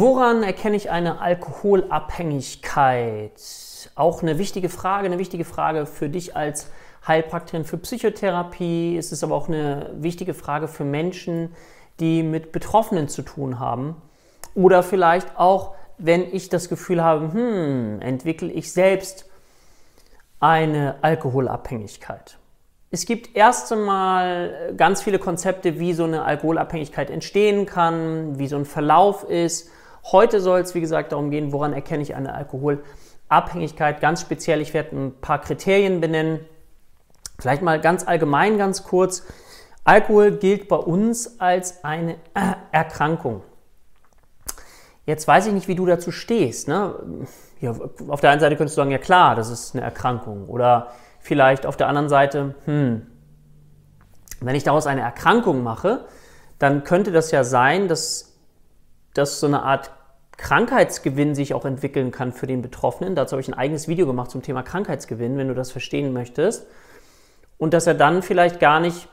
Woran erkenne ich eine Alkoholabhängigkeit? Auch eine wichtige Frage, eine wichtige Frage für dich als Heilpraktikerin für Psychotherapie. Es ist aber auch eine wichtige Frage für Menschen, die mit Betroffenen zu tun haben. Oder vielleicht auch, wenn ich das Gefühl habe, hm, entwickle ich selbst eine Alkoholabhängigkeit. Es gibt erst einmal ganz viele Konzepte, wie so eine Alkoholabhängigkeit entstehen kann, wie so ein Verlauf ist. Heute soll es, wie gesagt, darum gehen, woran erkenne ich eine Alkoholabhängigkeit. Ganz speziell, ich werde ein paar Kriterien benennen. Vielleicht mal ganz allgemein, ganz kurz. Alkohol gilt bei uns als eine Erkrankung. Jetzt weiß ich nicht, wie du dazu stehst. Ne? Ja, auf der einen Seite könntest du sagen, ja klar, das ist eine Erkrankung. Oder vielleicht auf der anderen Seite, hm, wenn ich daraus eine Erkrankung mache, dann könnte das ja sein, dass, dass so eine Art Krankheitsgewinn sich auch entwickeln kann für den Betroffenen. Dazu habe ich ein eigenes Video gemacht zum Thema Krankheitsgewinn, wenn du das verstehen möchtest. Und dass er dann vielleicht gar nicht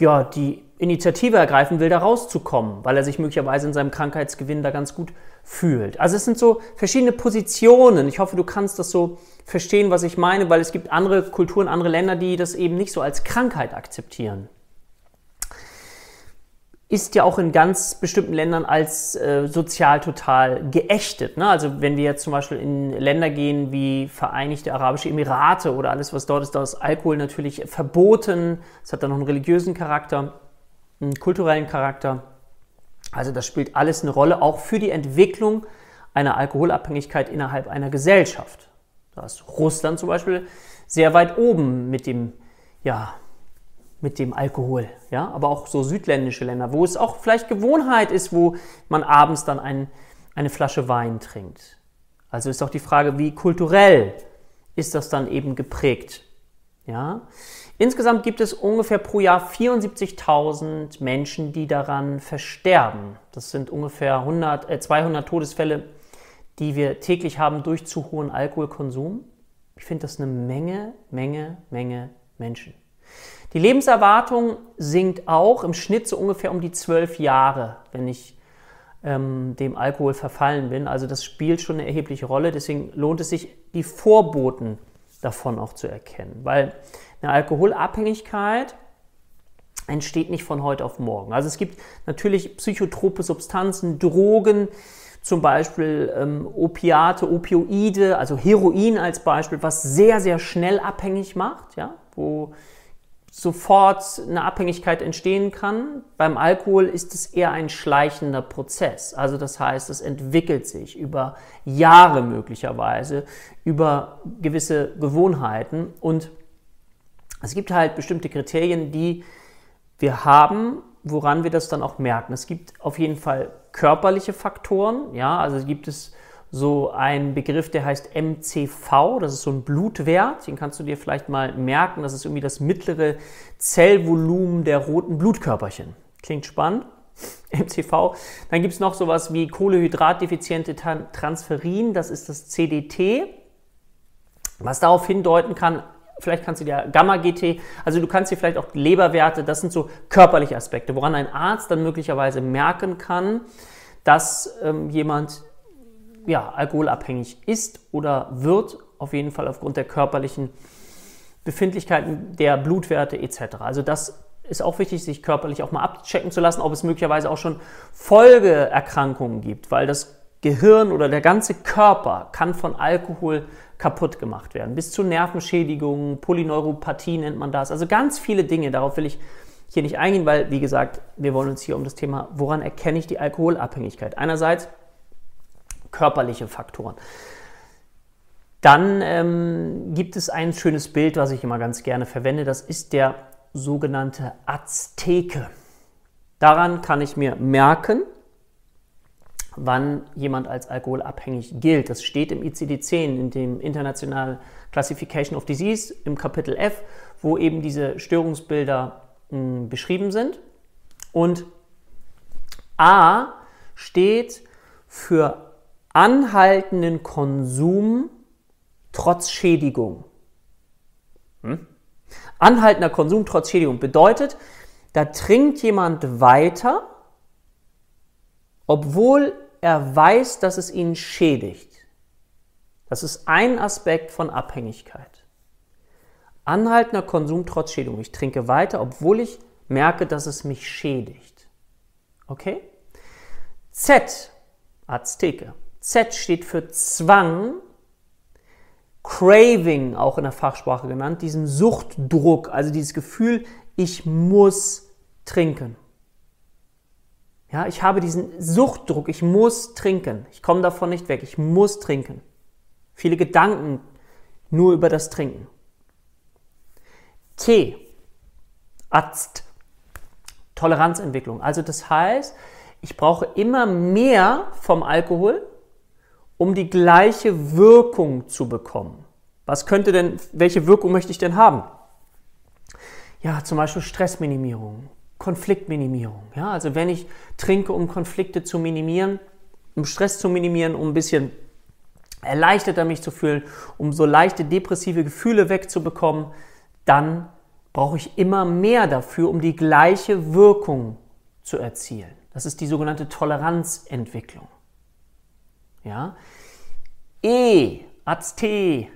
ja, die Initiative ergreifen will, da rauszukommen, weil er sich möglicherweise in seinem Krankheitsgewinn da ganz gut fühlt. Also es sind so verschiedene Positionen. Ich hoffe, du kannst das so verstehen, was ich meine, weil es gibt andere Kulturen, andere Länder, die das eben nicht so als Krankheit akzeptieren. Ist ja auch in ganz bestimmten Ländern als äh, sozial total geächtet. Ne? Also wenn wir jetzt zum Beispiel in Länder gehen wie Vereinigte Arabische Emirate oder alles, was dort ist, da ist Alkohol natürlich verboten. Es hat dann noch einen religiösen Charakter einen kulturellen Charakter. Also das spielt alles eine Rolle, auch für die Entwicklung einer Alkoholabhängigkeit innerhalb einer Gesellschaft. Da ist Russland zum Beispiel sehr weit oben mit dem, ja, mit dem Alkohol, ja, aber auch so südländische Länder, wo es auch vielleicht Gewohnheit ist, wo man abends dann ein, eine Flasche Wein trinkt. Also ist auch die Frage, wie kulturell ist das dann eben geprägt, ja. Insgesamt gibt es ungefähr pro Jahr 74.000 Menschen, die daran versterben. Das sind ungefähr 100, äh 200 Todesfälle, die wir täglich haben durch zu hohen Alkoholkonsum. Ich finde das eine Menge, Menge, Menge Menschen. Die Lebenserwartung sinkt auch im Schnitt so ungefähr um die zwölf Jahre, wenn ich ähm, dem Alkohol verfallen bin. Also das spielt schon eine erhebliche Rolle. Deswegen lohnt es sich, die Vorboten davon auch zu erkennen. Weil eine Alkoholabhängigkeit entsteht nicht von heute auf morgen. Also es gibt natürlich psychotrope Substanzen, Drogen, zum Beispiel ähm, Opiate, Opioide, also Heroin als Beispiel, was sehr, sehr schnell abhängig macht, ja, wo sofort eine Abhängigkeit entstehen kann. Beim Alkohol ist es eher ein schleichender Prozess. Also das heißt, es entwickelt sich über Jahre möglicherweise, über gewisse Gewohnheiten und es gibt halt bestimmte Kriterien, die wir haben, woran wir das dann auch merken. Es gibt auf jeden Fall körperliche Faktoren, ja, also gibt es so einen Begriff, der heißt MCV, das ist so ein Blutwert, den kannst du dir vielleicht mal merken, das ist irgendwie das mittlere Zellvolumen der roten Blutkörperchen. Klingt spannend. MCV. Dann gibt es noch sowas wie Kohlehydratdefiziente Transferin, das ist das CDT, was darauf hindeuten kann, vielleicht kannst du dir Gamma-GT, also du kannst dir vielleicht auch Leberwerte, das sind so körperliche Aspekte, woran ein Arzt dann möglicherweise merken kann, dass ähm, jemand ja, alkoholabhängig ist oder wird, auf jeden Fall aufgrund der körperlichen Befindlichkeiten der Blutwerte etc. Also das ist auch wichtig, sich körperlich auch mal abchecken zu lassen, ob es möglicherweise auch schon Folgeerkrankungen gibt, weil das Gehirn oder der ganze Körper kann von Alkohol kaputt gemacht werden. Bis zu Nervenschädigungen, Polyneuropathie nennt man das. Also ganz viele Dinge. Darauf will ich hier nicht eingehen, weil, wie gesagt, wir wollen uns hier um das Thema, woran erkenne ich die Alkoholabhängigkeit? Einerseits körperliche Faktoren. Dann ähm, gibt es ein schönes Bild, was ich immer ganz gerne verwende. Das ist der sogenannte Azteke. Daran kann ich mir merken, wann jemand als alkoholabhängig gilt. Das steht im ICD-10, in dem International Classification of Disease, im Kapitel F, wo eben diese Störungsbilder mh, hm, beschrieben sind. Und A steht für anhaltenden Konsum trotz Schädigung. Hm? Anhaltender Konsum trotz Schädigung bedeutet, da trinkt jemand weiter, obwohl er weiß, dass es ihn schädigt. Das ist ein Aspekt von Abhängigkeit. Anhaltender Konsum trotz Schädigung. Ich trinke weiter, obwohl ich merke, dass es mich schädigt. Okay? Z, Azteke. Z steht für Zwang, Craving, auch in der Fachsprache genannt, diesen Suchtdruck, also dieses Gefühl, ich muss trinken. Ja, ich habe diesen Suchtdruck, ich muss trinken. Ich komme davon nicht weg, ich muss trinken. Viele Gedanken nur über das Trinken. T, Azt, Toleranzentwicklung. Also das heißt, ich brauche immer mehr vom Alkohol, um die gleiche Wirkung zu bekommen. Was könnte denn, welche Wirkung möchte ich denn haben? Ja, zum Beispiel Stressminimierung, Konfliktminimierung. Ja, also wenn ich trinke, um Konflikte zu minimieren, um Stress zu minimieren, um ein bisschen erleichterter mich zu fühlen, um so leichte depressive Gefühle wegzubekommen, dann brauche ich immer mehr dafür, um die gleiche Wirkung zu erzielen. Das ist die sogenannte Toleranzentwicklung. Ja? E, AZT,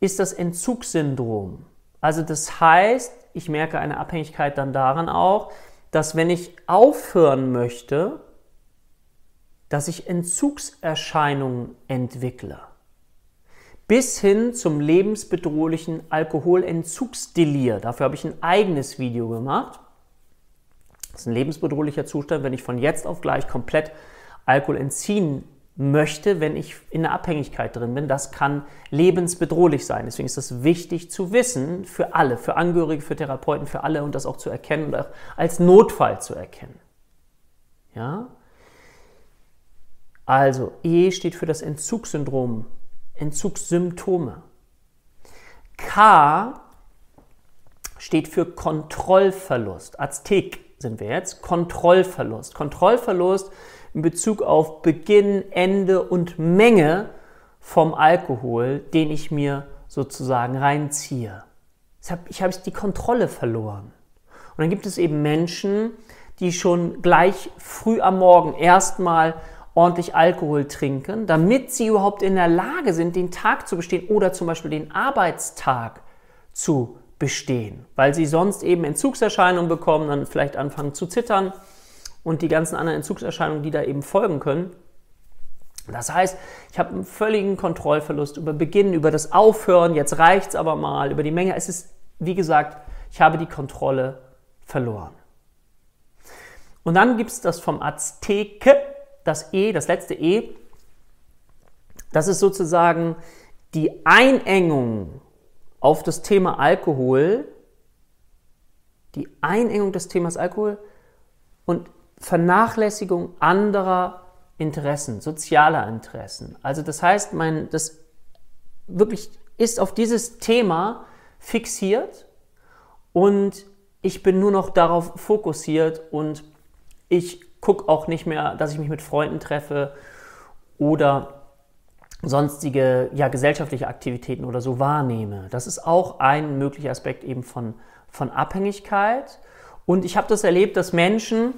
ist das Entzugssyndrom. Also das heißt, ich merke eine Abhängigkeit dann daran auch, dass wenn ich aufhören möchte, dass ich Entzugserscheinungen entwickle. Bis hin zum lebensbedrohlichen Alkoholentzugsdelir. Dafür habe ich ein eigenes Video gemacht. Das ist ein lebensbedrohlicher Zustand, wenn ich von jetzt auf gleich komplett Alkohol entziehen möchte, wenn ich in der Abhängigkeit drin bin. Das kann lebensbedrohlich sein. Deswegen ist es wichtig zu wissen, für alle, für Angehörige, für Therapeuten, für alle und das auch zu erkennen und auch als Notfall zu erkennen. Ja? Also, E steht für das Entzugssyndrom, Entzugssymptome. K steht für Kontrollverlust. Aztek sind wir jetzt. Kontrollverlust. Kontrollverlust in Bezug auf Beginn, Ende und Menge vom Alkohol, den ich mir sozusagen reinziehe. Ich habe die Kontrolle verloren. Und dann gibt es eben Menschen, die schon gleich früh am Morgen erstmal ordentlich Alkohol trinken, damit sie überhaupt in der Lage sind, den Tag zu bestehen oder zum Beispiel den Arbeitstag zu bestehen, weil sie sonst eben Entzugserscheinungen bekommen, dann vielleicht anfangen zu zittern und die ganzen anderen Entzugserscheinungen, die da eben folgen können. Das heißt, ich habe einen völligen Kontrollverlust über Beginn, über das Aufhören, jetzt reicht es aber mal, über die Menge. Es ist, wie gesagt, ich habe die Kontrolle verloren. Und dann gibt es das vom Azteke, das E, das letzte E. Das ist sozusagen die Einengung auf das Thema Alkohol, die Einengung des Themas Alkohol und Vernachlässigung anderer Interessen, sozialer Interessen. Also das heißt, mein, das wirklich ist auf dieses Thema fixiert und ich bin nur noch darauf fokussiert und ich gucke auch nicht mehr, dass ich mich mit Freunden treffe oder sonstige ja, gesellschaftliche Aktivitäten oder so wahrnehme. Das ist auch ein möglicher Aspekt eben von, von Abhängigkeit. Und ich habe das erlebt, dass Menschen,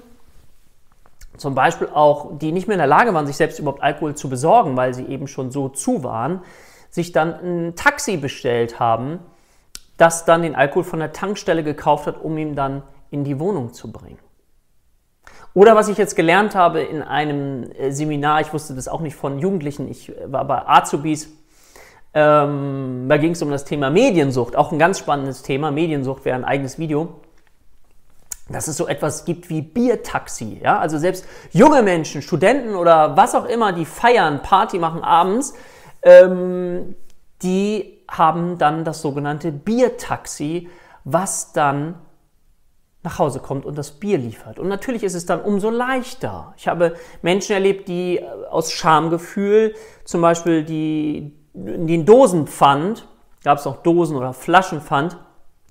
zum Beispiel auch, die nicht mehr in der Lage waren, sich selbst überhaupt Alkohol zu besorgen, weil sie eben schon so zu waren, sich dann ein Taxi bestellt haben, das dann den Alkohol von der Tankstelle gekauft hat, um ihn dann in die Wohnung zu bringen. Oder was ich jetzt gelernt habe in einem äh, Seminar, ich wusste das auch nicht von Jugendlichen, ich war bei Azubis, ähm, da ging es um das Thema Mediensucht, auch ein ganz spannendes Thema. Mediensucht wäre ein eigenes Video dass es so etwas gibt wie Biertaxi. Ja? Also selbst junge Menschen, Studenten oder was auch immer, die feiern, Party machen abends, ähm, die haben dann das sogenannte Biertaxi, was dann nach Hause kommt und das Bier liefert. Und natürlich ist es dann umso leichter. Ich habe Menschen erlebt, die äh, aus Schamgefühl zum Beispiel die, den Dosenpfand, gab es auch Dosen- oder Flaschenpfand,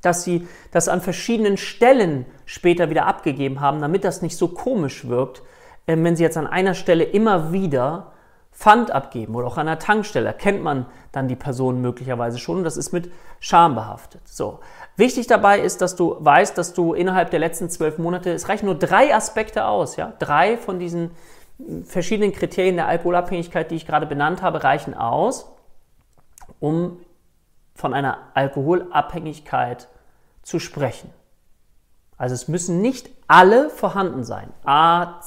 dass sie das an verschiedenen Stellen später wieder abgegeben haben, damit das nicht so komisch wirkt, ähm, wenn sie jetzt an einer Stelle immer wieder Pfand abgeben oder auch an der Tankstelle, kennt man dann die Person möglicherweise schon und das ist mit Scham behaftet. So. Wichtig dabei ist, dass du weißt, dass du innerhalb der letzten zwölf Monate, es reichen nur drei Aspekte aus, ja, drei von diesen verschiedenen Kriterien der Alkoholabhängigkeit, die ich gerade benannt habe, reichen aus, um von einer Alkoholabhängigkeit zu sprechen. Also es müssen nicht alle vorhanden sein. A,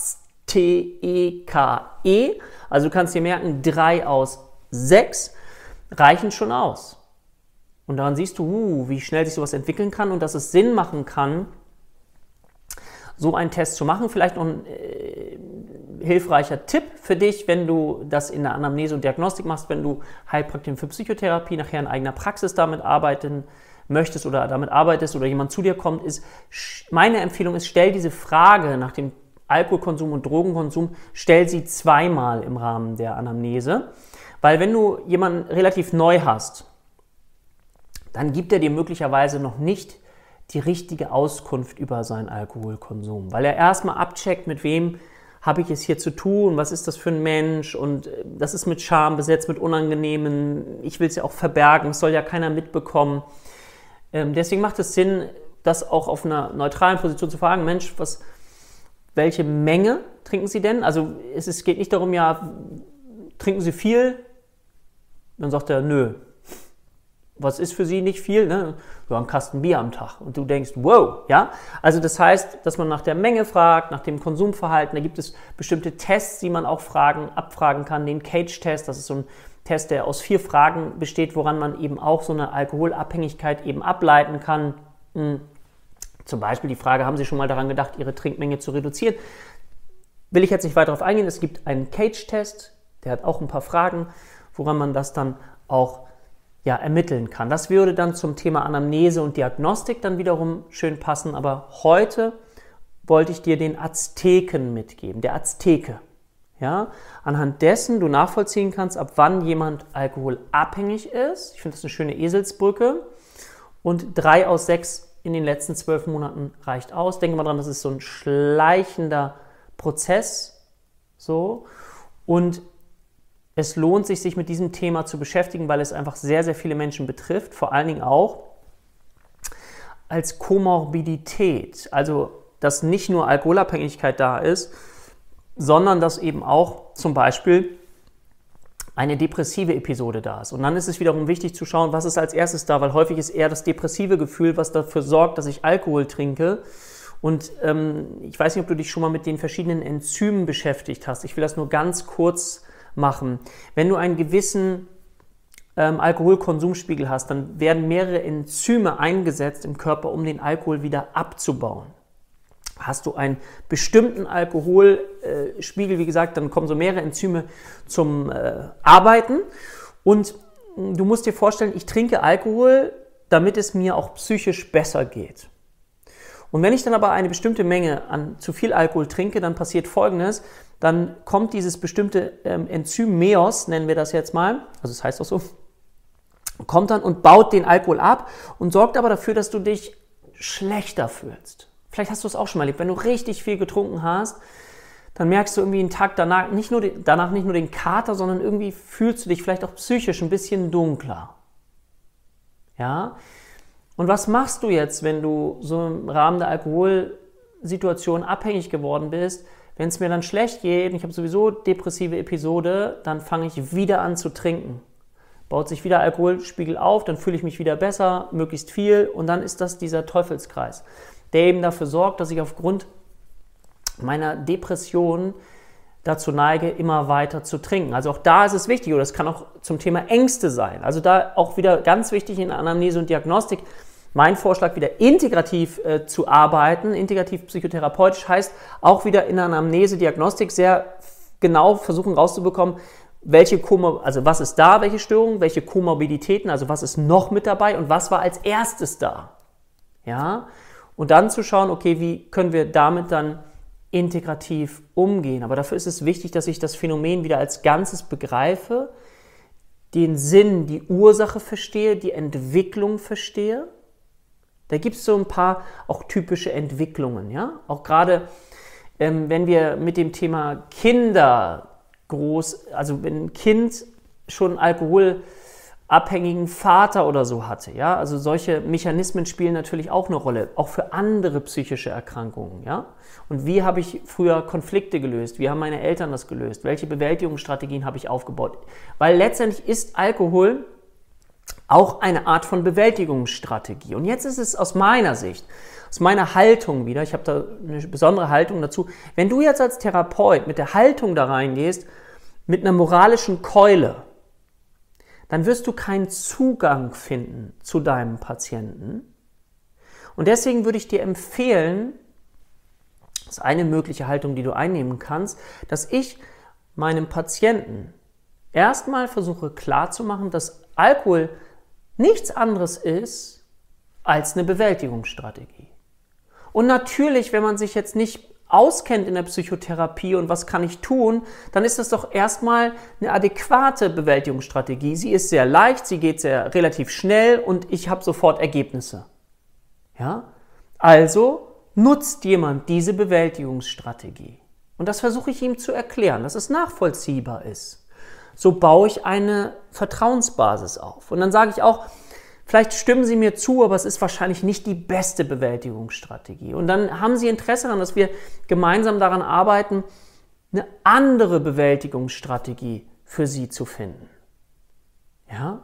T, E, K, E. Also du kannst dir merken, drei aus sechs reichen schon aus. Und daran siehst du, uh, wie schnell sich sowas entwickeln kann und dass es Sinn machen kann, so einen Test zu machen. Vielleicht noch ein äh, hilfreicher Tipp für dich, wenn du das in der Anamnese und Diagnostik machst, wenn du Heilpraktiker für Psychotherapie nachher in eigener Praxis damit arbeiten möchtest oder damit arbeitest oder jemand zu dir kommt, ist, meine Empfehlung ist, stell diese Frage nach dem Alkoholkonsum und Drogenkonsum, stell sie zweimal im Rahmen der Anamnese. Weil wenn du jemanden relativ neu hast, dann gibt er dir möglicherweise noch nicht die richtige Auskunft über seinen Alkoholkonsum, weil er erstmal abcheckt, mit wem habe ich es hier zu tun, was ist das für ein Mensch und äh, das ist mit Scham besetzt, mit Unangenehmen, ich will es ja auch verbergen, es soll ja keiner mitbekommen. Ähm, deswegen macht es Sinn, das auch auf einer neutralen Position zu fragen, Mensch, was, welche Menge trinken Sie denn? Also es, es geht nicht darum, ja, trinken Sie viel? Dann sagt er, nö, was ist für sie nicht viel? Ne? So ein Kasten Bier am Tag. Und du denkst, wow, ja? Also das heißt, dass man nach der Menge fragt, nach dem Konsumverhalten. Da gibt es bestimmte Tests, die man auch fragen, abfragen kann. Den Cage-Test, das ist so ein Test, der aus vier Fragen besteht, woran man eben auch so eine Alkoholabhängigkeit eben ableiten kann. Hm. Zum Beispiel die Frage, haben Sie schon mal daran gedacht, Ihre Trinkmenge zu reduzieren? Will ich jetzt nicht weiter darauf eingehen. Es gibt einen Cage-Test, der hat auch ein paar Fragen, woran man das dann auch ja, ermitteln kann. Das würde dann zum Thema Anamnese und Diagnostik dann wiederum schön passen, aber heute wollte ich dir den Azteken mitgeben, der Azteke. Ja, anhand dessen du nachvollziehen kannst, ab wann jemand alkoholabhängig ist. Ich finde das eine schöne Eselsbrücke. Und drei aus sechs in den letzten zwölf Monaten reicht aus. Denke mal dran, das ist so ein schleichender Prozess. So. Und es lohnt sich, sich mit diesem Thema zu beschäftigen, weil es einfach sehr, sehr viele Menschen betrifft, vor allen Dingen auch als Komorbidität. Also, dass nicht nur Alkoholabhängigkeit da ist, sondern dass eben auch zum Beispiel eine depressive Episode da ist. Und dann ist es wiederum wichtig zu schauen, was ist als erstes da, weil häufig ist eher das depressive Gefühl, was dafür sorgt, dass ich Alkohol trinke. Und ähm, ich weiß nicht, ob du dich schon mal mit den verschiedenen Enzymen beschäftigt hast. Ich will das nur ganz kurz machen. Wenn du einen gewissen ähm, Alkoholkonsumspiegel hast, dann werden mehrere Enzyme eingesetzt im Körper, um den Alkohol wieder abzubauen. Hast du einen bestimmten Alkoholspiegel, wie gesagt, dann kommen so mehrere Enzyme zum äh, Arbeiten. Und du musst dir vorstellen, ich trinke Alkohol, damit es mir auch psychisch besser geht. Und wenn ich dann aber eine bestimmte Menge an zu viel Alkohol trinke, dann passiert Folgendes dann kommt dieses bestimmte ähm, Enzym MEOS, nennen wir das jetzt mal, also das heißt auch so, kommt dann und baut den Alkohol ab und sorgt aber dafür, dass du dich schlechter fühlst. Vielleicht hast du es auch schon mal erlebt, wenn du richtig viel getrunken hast, dann merkst du irgendwie einen Tag danach nicht nur, den, danach nicht nur den Kater, sondern irgendwie fühlst du dich vielleicht auch psychisch ein bisschen dunkler. Ja? Und was machst du jetzt, wenn du so im Rahmen der Alkoholsituation abhängig geworden bist? Wenn es mir dann schlecht geht und ich habe sowieso depressive Episode, dann fange ich wieder an zu trinken. Baut sich wieder Alkoholspiegel auf, dann fühle ich mich wieder besser, möglichst viel und dann ist das dieser Teufelskreis, der eben dafür sorgt, dass ich aufgrund meiner Depression dazu neige, immer weiter zu trinken. Also auch da ist es wichtig, oder es kann auch zum Thema Ängste sein. Also da auch wieder ganz wichtig in Anamnese und Diagnostik, mein Vorschlag, wieder integrativ äh, zu arbeiten, integrativ psychotherapeutisch heißt auch wieder in der Anamnese, Diagnostik sehr genau versuchen rauszubekommen, welche Komor also was ist da, welche Störungen, welche Komorbiditäten, also was ist noch mit dabei und was war als erstes da. Ja? Und dann zu schauen, okay, wie können wir damit dann integrativ umgehen. Aber dafür ist es wichtig, dass ich das Phänomen wieder als Ganzes begreife, den Sinn, die Ursache verstehe, die Entwicklung verstehe da gibt es so ein paar auch typische Entwicklungen, ja. Auch gerade ähm, wenn wir mit dem Thema Kinder groß, also wenn ein Kind schon Alkohol abhängigen Vater oder so hatte. Ja? Also solche Mechanismen spielen natürlich auch eine Rolle, auch für andere psychische Erkrankungen. Ja? Und wie habe ich früher Konflikte gelöst? Wie haben meine Eltern das gelöst? Welche Bewältigungsstrategien habe ich aufgebaut? Weil letztendlich ist Alkohol auch eine Art von Bewältigungsstrategie. Und jetzt ist es aus meiner Sicht, aus meiner Haltung wieder, ich habe da eine besondere Haltung dazu, wenn du jetzt als Therapeut mit der Haltung da reingehst, mit einer moralischen Keule, dann wirst du keinen Zugang finden zu deinem Patienten. Und deswegen würde ich dir empfehlen, das ist eine mögliche Haltung, die du einnehmen kannst, dass ich meinem Patienten erstmal versuche klarzumachen, dass Alkohol nichts anderes ist als eine Bewältigungsstrategie. Und natürlich, wenn man sich jetzt nicht auskennt in der Psychotherapie und was kann ich tun, dann ist das doch erstmal eine adäquate Bewältigungsstrategie. Sie ist sehr leicht, sie geht sehr relativ schnell und ich habe sofort Ergebnisse. Ja? Also nutzt jemand diese Bewältigungsstrategie. Und das versuche ich ihm zu erklären, dass es nachvollziehbar ist. So baue ich eine Vertrauensbasis auf. Und dann sage ich auch, Vielleicht stimmen Sie mir zu, aber es ist wahrscheinlich nicht die beste Bewältigungsstrategie. Und dann haben Sie Interesse daran, dass wir gemeinsam daran arbeiten, eine andere Bewältigungsstrategie für Sie zu finden. Ja?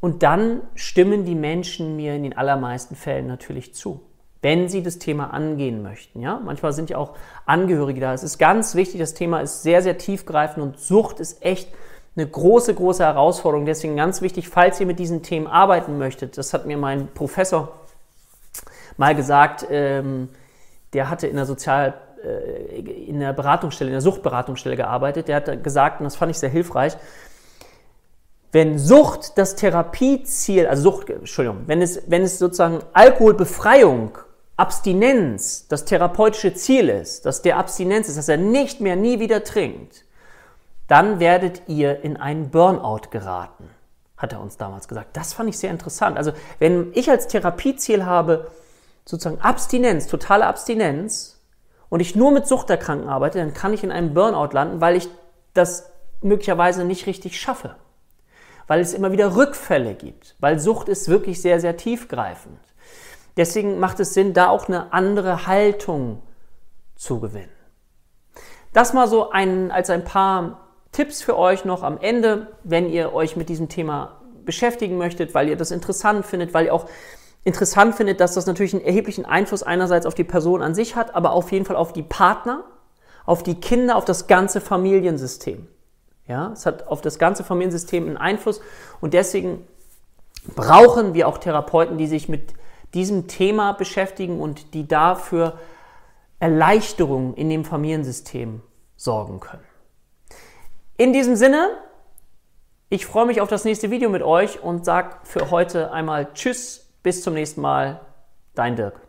Und dann stimmen die Menschen mir in den allermeisten Fällen natürlich zu, wenn sie das Thema angehen möchten. Ja? Manchmal sind ja auch Angehörige da. Es ist ganz wichtig, das Thema ist sehr, sehr tiefgreifend und Sucht ist echt eine große, große Herausforderung. Deswegen ganz wichtig, falls ihr mit diesen Themen arbeiten möchtet, das hat mir mein Professor mal gesagt, ähm, der hatte in der Sozial, äh, in der Beratungsstelle, in der Suchtberatungsstelle gearbeitet, der hat gesagt, und das fand ich sehr hilfreich, wenn Sucht das Therapieziel, also Sucht, Entschuldigung, wenn es, wenn es sozusagen Alkoholbefreiung, Abstinenz das therapeutische Ziel ist, dass der Abstinenz ist, dass er nicht mehr nie wieder trinkt, dann werdet ihr in einen Burnout geraten, hat er uns damals gesagt. Das fand ich sehr interessant. Also wenn ich als Therapieziel habe, sozusagen Abstinenz, totale Abstinenz, und ich nur mit Suchterkranken arbeite, dann kann ich in einem Burnout landen, weil ich das möglicherweise nicht richtig schaffe. Weil es immer wieder Rückfälle gibt. Weil Sucht ist wirklich sehr, sehr tiefgreifend. Deswegen macht es Sinn, da auch eine andere Haltung zu gewinnen. Das mal so ein, als ein paar Tipps für euch noch am Ende, wenn ihr euch mit diesem Thema beschäftigen möchtet, weil ihr das interessant findet, weil ihr auch interessant findet, dass das natürlich einen erheblichen Einfluss einerseits auf die Person an sich hat, aber auf jeden Fall auf die Partner, auf die Kinder, auf das ganze Familiensystem. Ja, es hat auf das ganze Familiensystem einen Einfluss und deswegen brauchen wir auch Therapeuten, die sich mit diesem Thema beschäftigen und die dafür Erleichterung in dem Familiensystem sorgen können. In diesem Sinne, ich freue mich auf das nächste Video mit euch und sage für heute einmal Tschüss, bis zum nächsten Mal, dein Dirk.